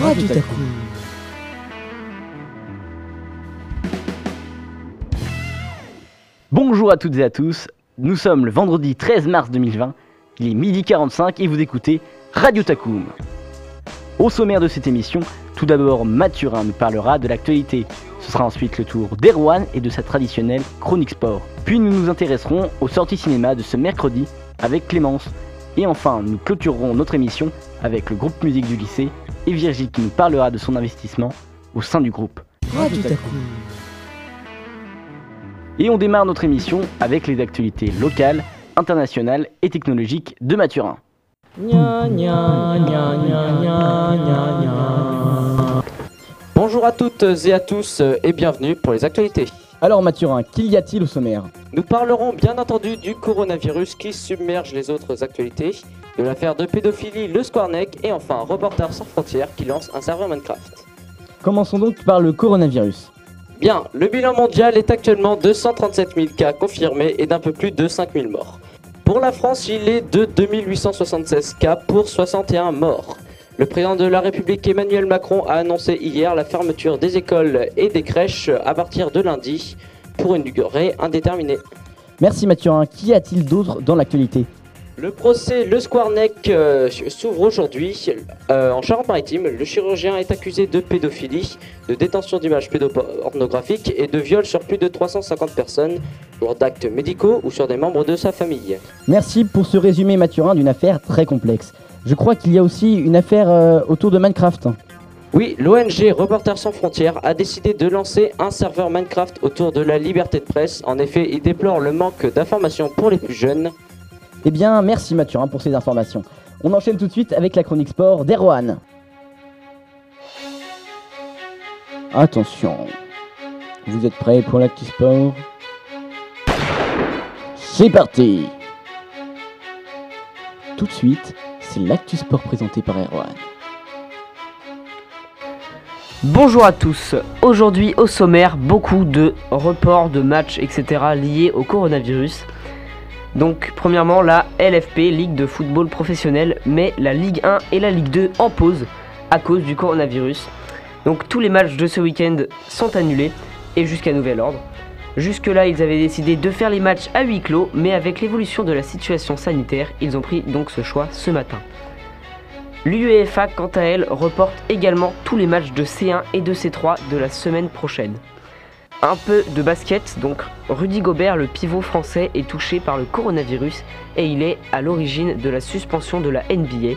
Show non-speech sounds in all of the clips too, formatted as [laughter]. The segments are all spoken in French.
Radio Taku. Bonjour à toutes et à tous, nous sommes le vendredi 13 mars 2020, il est midi 45 et vous écoutez Radio Takoum. Au sommaire de cette émission, tout d'abord Mathurin nous parlera de l'actualité. Ce sera ensuite le tour d'Erwan et de sa traditionnelle chronique sport. Puis nous nous intéresserons aux sorties cinéma de ce mercredi avec Clémence. Et enfin, nous clôturerons notre émission avec le groupe musique du lycée et Virgile qui nous parlera de son investissement au sein du groupe. Radio Taku. Et on démarre notre émission avec les actualités locales, internationales et technologiques de Mathurin. Bonjour à toutes et à tous et bienvenue pour les actualités. Alors Mathurin, qu'y a-t-il au sommaire Nous parlerons bien entendu du coronavirus qui submerge les autres actualités, de l'affaire de pédophilie Le Squarneck et enfin Reporters sans frontières qui lance un serveur Minecraft. Commençons donc par le coronavirus. Bien, le bilan mondial est actuellement de 137 000 cas confirmés et d'un peu plus de 5 000 morts. Pour la France, il est de 2876 cas pour 61 morts. Le président de la République Emmanuel Macron a annoncé hier la fermeture des écoles et des crèches à partir de lundi pour une durée indéterminée. Merci Mathurin, qu'y a-t-il d'autre dans l'actualité? Le procès Le Squarneck euh, s'ouvre aujourd'hui euh, en Charente-Maritime. Le chirurgien est accusé de pédophilie, de détention d'images pédopornographiques et de viol sur plus de 350 personnes lors d'actes médicaux ou sur des membres de sa famille. Merci pour ce résumé Mathurin d'une affaire très complexe. Je crois qu'il y a aussi une affaire euh, autour de Minecraft. Oui, l'ONG Reporters sans frontières a décidé de lancer un serveur Minecraft autour de la liberté de presse. En effet, il déplore le manque d'informations pour les plus jeunes. Eh bien, merci Mathurin pour ces informations. On enchaîne tout de suite avec la chronique sport d'Erwan. Attention, vous êtes prêts pour l'actu sport? C'est parti Tout de suite, c'est l'actu sport présenté par Erwan. Bonjour à tous. Aujourd'hui au sommaire, beaucoup de reports de matchs, etc. liés au coronavirus. Donc premièrement la LFP, Ligue de football professionnel, met la Ligue 1 et la Ligue 2 en pause à cause du coronavirus. Donc tous les matchs de ce week-end sont annulés et jusqu'à nouvel ordre. Jusque-là, ils avaient décidé de faire les matchs à huis clos, mais avec l'évolution de la situation sanitaire, ils ont pris donc ce choix ce matin. L'UEFA, quant à elle, reporte également tous les matchs de C1 et de C3 de la semaine prochaine. Un peu de basket, donc Rudy Gobert, le pivot français, est touché par le coronavirus et il est à l'origine de la suspension de la NBA.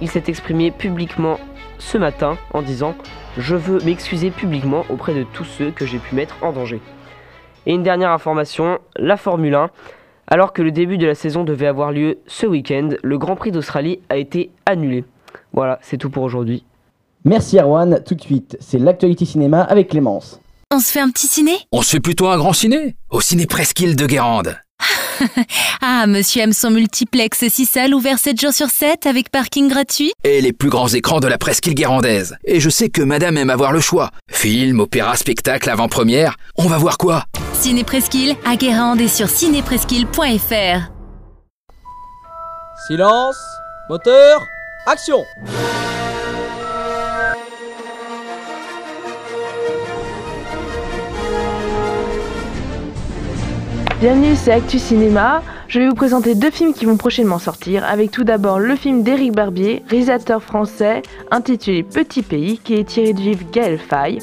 Il s'est exprimé publiquement ce matin en disant Je veux m'excuser publiquement auprès de tous ceux que j'ai pu mettre en danger. Et une dernière information, la Formule 1. Alors que le début de la saison devait avoir lieu ce week-end, le Grand Prix d'Australie a été annulé. Voilà, c'est tout pour aujourd'hui. Merci Erwan, tout de suite, c'est l'actualité cinéma avec Clémence. On se fait un petit ciné? On se fait plutôt un grand ciné? Au ciné Presqu'île de Guérande. [laughs] Ah, monsieur aime son multiplex 6 salles ouvert 7 jours sur 7 avec parking gratuit Et les plus grands écrans de la Presqu'île guérandaise. Et je sais que madame aime avoir le choix. Film, opéra, spectacle, avant-première. On va voir quoi? Ciné Presqu'île à Guérande et sur cinépresqu'île.fr. Silence, moteur, action Bienvenue, c'est Actu Cinéma. Je vais vous présenter deux films qui vont prochainement sortir, avec tout d'abord le film d'Éric Barbier, réalisateur français, intitulé Petit Pays, qui est tiré du livre Gaël Faye.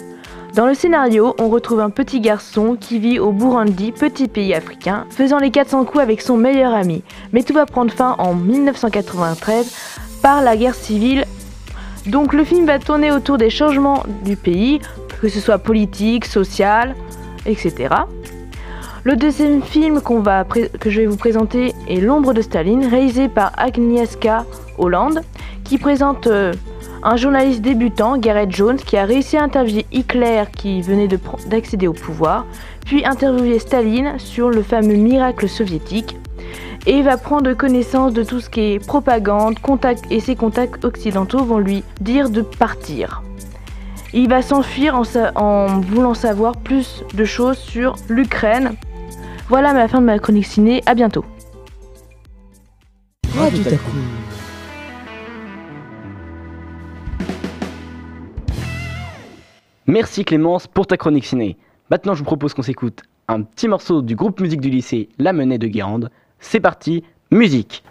Dans le scénario, on retrouve un petit garçon qui vit au Burundi, petit pays africain, faisant les 400 coups avec son meilleur ami. Mais tout va prendre fin en 1993 par la guerre civile. Donc le film va tourner autour des changements du pays, que ce soit politique, social, etc. Le deuxième film que je vais vous présenter est L'ombre de Staline, réalisé par Agnieszka Holland, qui présente euh, un journaliste débutant, Gareth Jones, qui a réussi à interviewer Hitler qui venait d'accéder au pouvoir, puis interviewer Staline sur le fameux miracle soviétique, et va prendre connaissance de tout ce qui est propagande, contact, et ses contacts occidentaux vont lui dire de partir. Il va s'enfuir en, en voulant savoir plus de choses sur l'Ukraine, voilà ma fin de ma chronique ciné, à bientôt. Radio Taku. Merci Clémence pour ta chronique ciné. Maintenant, je vous propose qu'on s'écoute un petit morceau du groupe musique du lycée La Menée de Guérande. C'est parti, musique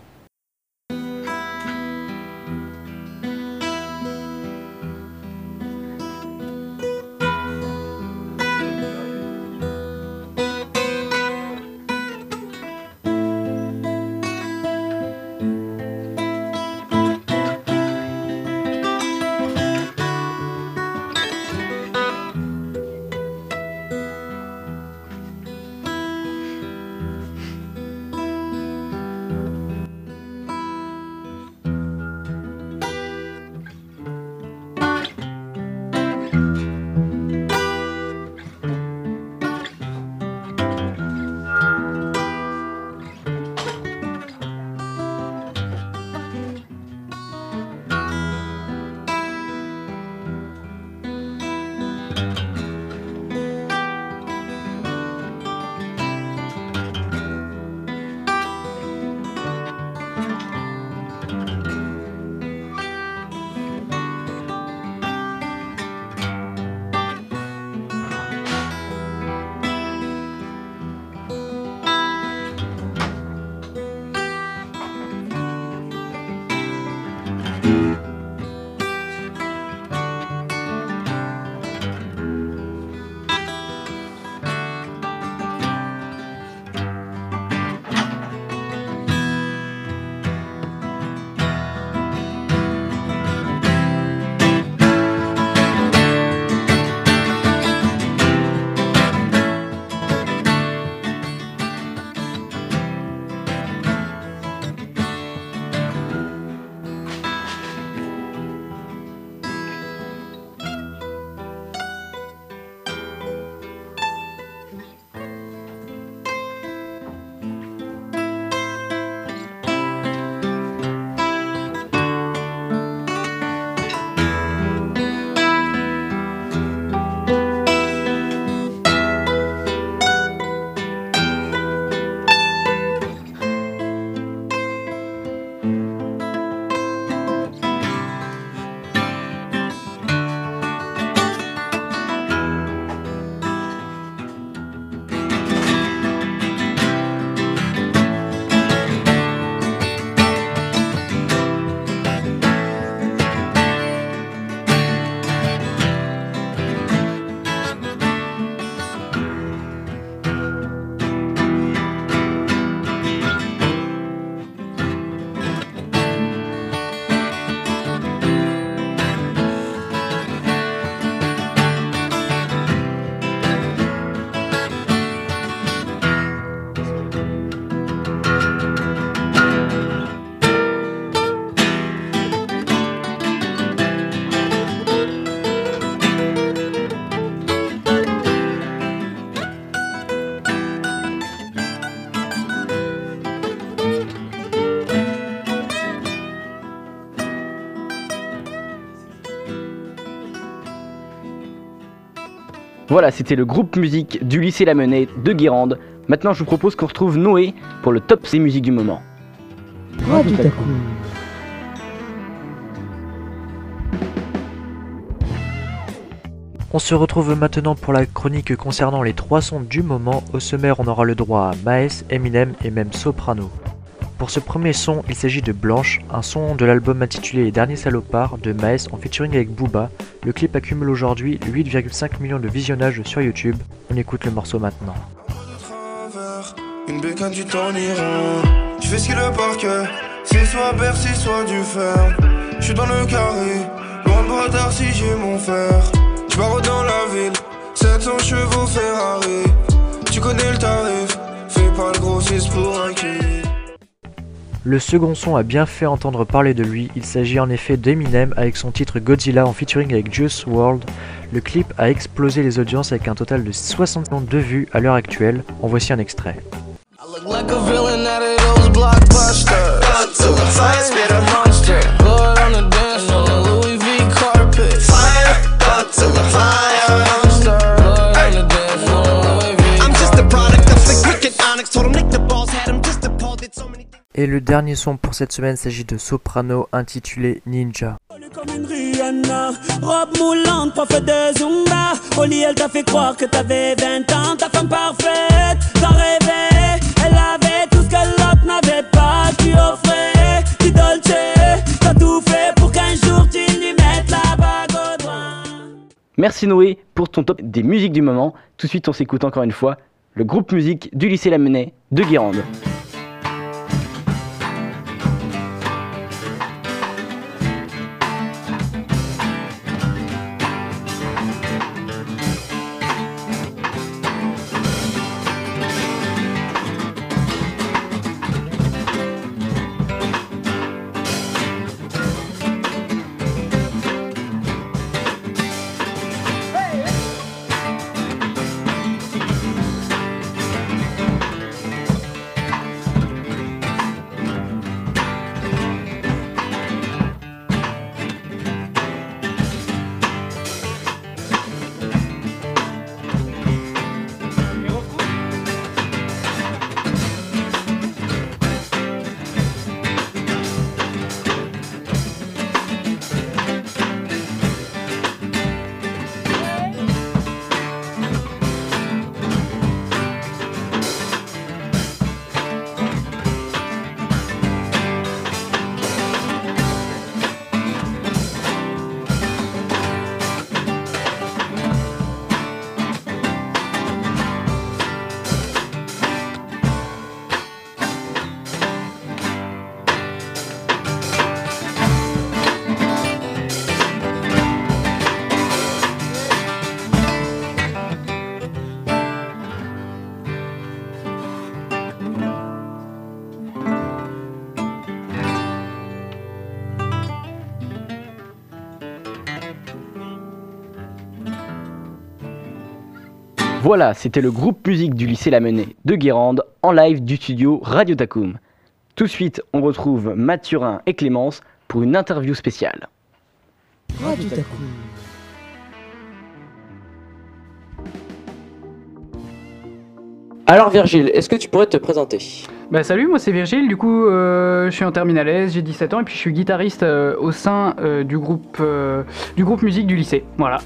Voilà, c'était le groupe musique du lycée La Menée de Guérande. Maintenant, je vous propose qu'on retrouve Noé pour le top des musiques du moment. On se retrouve maintenant pour la chronique concernant les trois sons du moment. Au sommaire, on aura le droit à Maes, Eminem et même Soprano. Pour ce premier son, il s'agit de Blanche, un son de l'album intitulé Les Derniers Salopards de Maes en featuring avec Booba. Le clip accumule aujourd'hui 8,5 millions de visionnages sur YouTube. On écoute le morceau maintenant. Une bécane du temps Iran Je fais ce qu'il veut par cœur C'est soit Bercy soit du fer. Je suis dans le carré. Loin de bras si j'ai mon fer. Je pars dans la ville. 700 chevaux Ferrari. Tu connais le tarif. Fais pas le grossiste pour un kill Le second son a bien fait entendre parler de lui, il s'agit en effet d'Eminem avec son titre Godzilla en featuring avec Juice WRLD. Le clip a explosé les audiences avec un total de 60 millions de vues à l'heure actuelle. En voici un extrait. Et le dernier son pour cette semaine s'agit de Soprano intitulé Ninja. comme une rire Rihanna. Robe moulante, pas fait de Zumba. Au lit, elle t'a fait croire que t'avais 20 ans. Ta femme parfaite, t'as rêvé. Elle avait tout ce que l'autre n'avait pas. Tu offrais du Dolce. T'as tout fait pour qu'un jour tu lui mettes la bague au doigt. Merci Noé pour ton top des musiques du moment. Tout de suite, on s'écoute encore une fois le groupe musique du lycée Lamennais de Guérande. Voilà, c'était le groupe musique du lycée Lamennais de Guérande en live du studio Radio Tacoum. Tout de suite, on retrouve Mathurin et Clémence pour une interview spéciale. Radio Tacoum. Alors Virgile, est-ce que tu pourrais te présenter? Bah salut, moi c'est Virgile, du coup euh, je suis en terminale S, j'ai 17 ans et puis je suis guitariste euh, au sein euh, du, groupe, euh, du groupe musique du lycée. Voilà.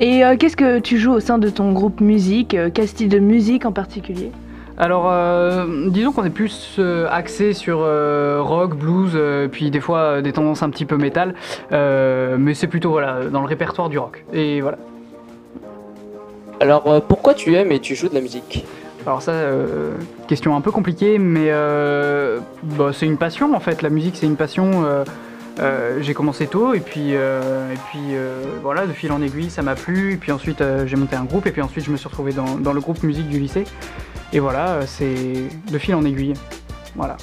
Et euh, qu'est-ce que tu joues au sein de ton groupe musique euh, Quel style de musique en particulier? Alors euh, disons qu'on est plus euh, axé sur euh, rock, blues, euh, puis des fois euh, des tendances un petit peu métal, euh, mais c'est plutôt voilà, dans le répertoire du rock. Et voilà. Alors euh, pourquoi tu aimes et tu joues de la musique? Alors ça, euh, question un peu compliquée, mais euh, bah, c'est une passion en fait. La musique, c'est une passion. Euh, j'ai commencé tôt et puis, euh, euh, voilà, de fil en aiguille, ça m'a plu. Et puis ensuite, j'ai monté un groupe et puis ensuite, je me suis retrouvé dans, dans le groupe musique du lycée. Et voilà, c'est de fil en aiguille. Voilà.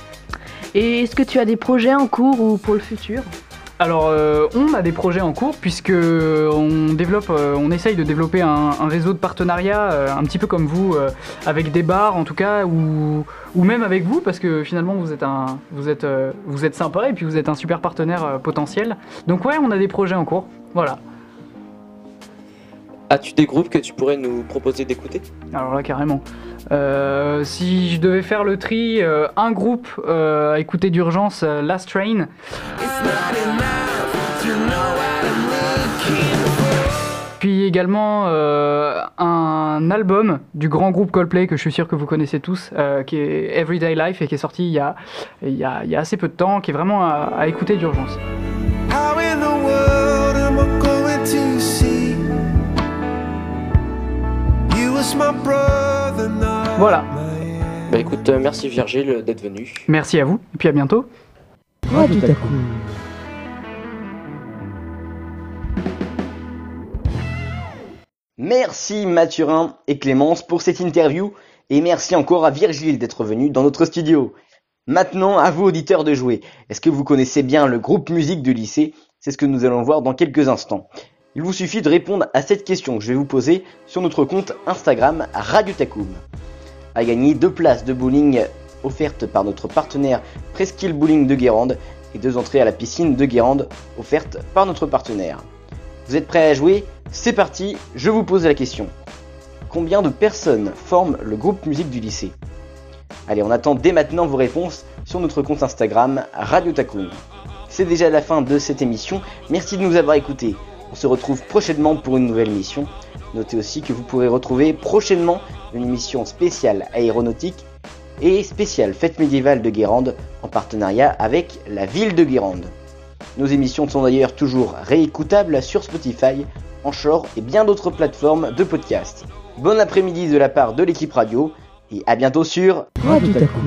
Et est-ce que tu as des projets en cours ou pour le futur? Alors, euh, on a des projets en cours puisque on développe, euh, on essaye de développer un, réseau de partenariats, euh, un petit peu comme vous, euh, avec des bars en tout cas, ou, même avec vous, parce que finalement vous êtes un, vous êtes, euh, vous êtes sympa et puis vous êtes un super partenaire euh, potentiel. Donc ouais, on a des projets en cours. Voilà. As-tu des groupes que tu pourrais nous proposer d'écouter? Alors là, carrément. Euh, si je devais faire le tri, euh, un groupe euh, à écouter d'urgence, euh, Last Train. Puis également un album du grand groupe Coldplay que je suis sûr que vous connaissez tous, qui est Everyday Life et qui est sorti il y a, assez peu de temps, qui est vraiment à écouter d'urgence. Voilà. Bah écoute, euh, merci Virgile d'être venu. Merci à vous et puis à bientôt. Radio Tacoum. Merci Mathurin et Clémence pour cette interview et merci encore à Virgile d'être venu dans notre studio. Maintenant, à vous auditeurs de jouer. Est-ce que vous connaissez bien le groupe musique du lycée? C'est ce que nous allons voir dans quelques instants. Il vous suffit de répondre à cette question que je vais vous poser sur notre compte Instagram Radio Tacoum. À gagner deux places de bowling offertes par notre partenaire Presqu'île Bowling de Guérande et deux entrées à la piscine de Guérande offertes par notre partenaire. Vous êtes prêts à jouer? C'est parti, je vous pose la question. Combien de personnes forment le groupe musique du lycée? Allez, on attend dès maintenant vos réponses sur notre compte Instagram Radio Tacoum. c'est déjà la fin de cette émission. Merci de nous avoir écoutés. On se retrouve prochainement pour une nouvelle émission. Notez aussi que vous pourrez retrouver prochainement une émission spéciale aéronautique et spéciale fête médiévale de Guérande en partenariat avec la ville de Guérande. Nos émissions sont d'ailleurs toujours réécoutables sur Spotify, Anchor et bien d'autres plateformes de podcast. Bon après-midi de la part de l'équipe radio et à bientôt sur Radio Taku.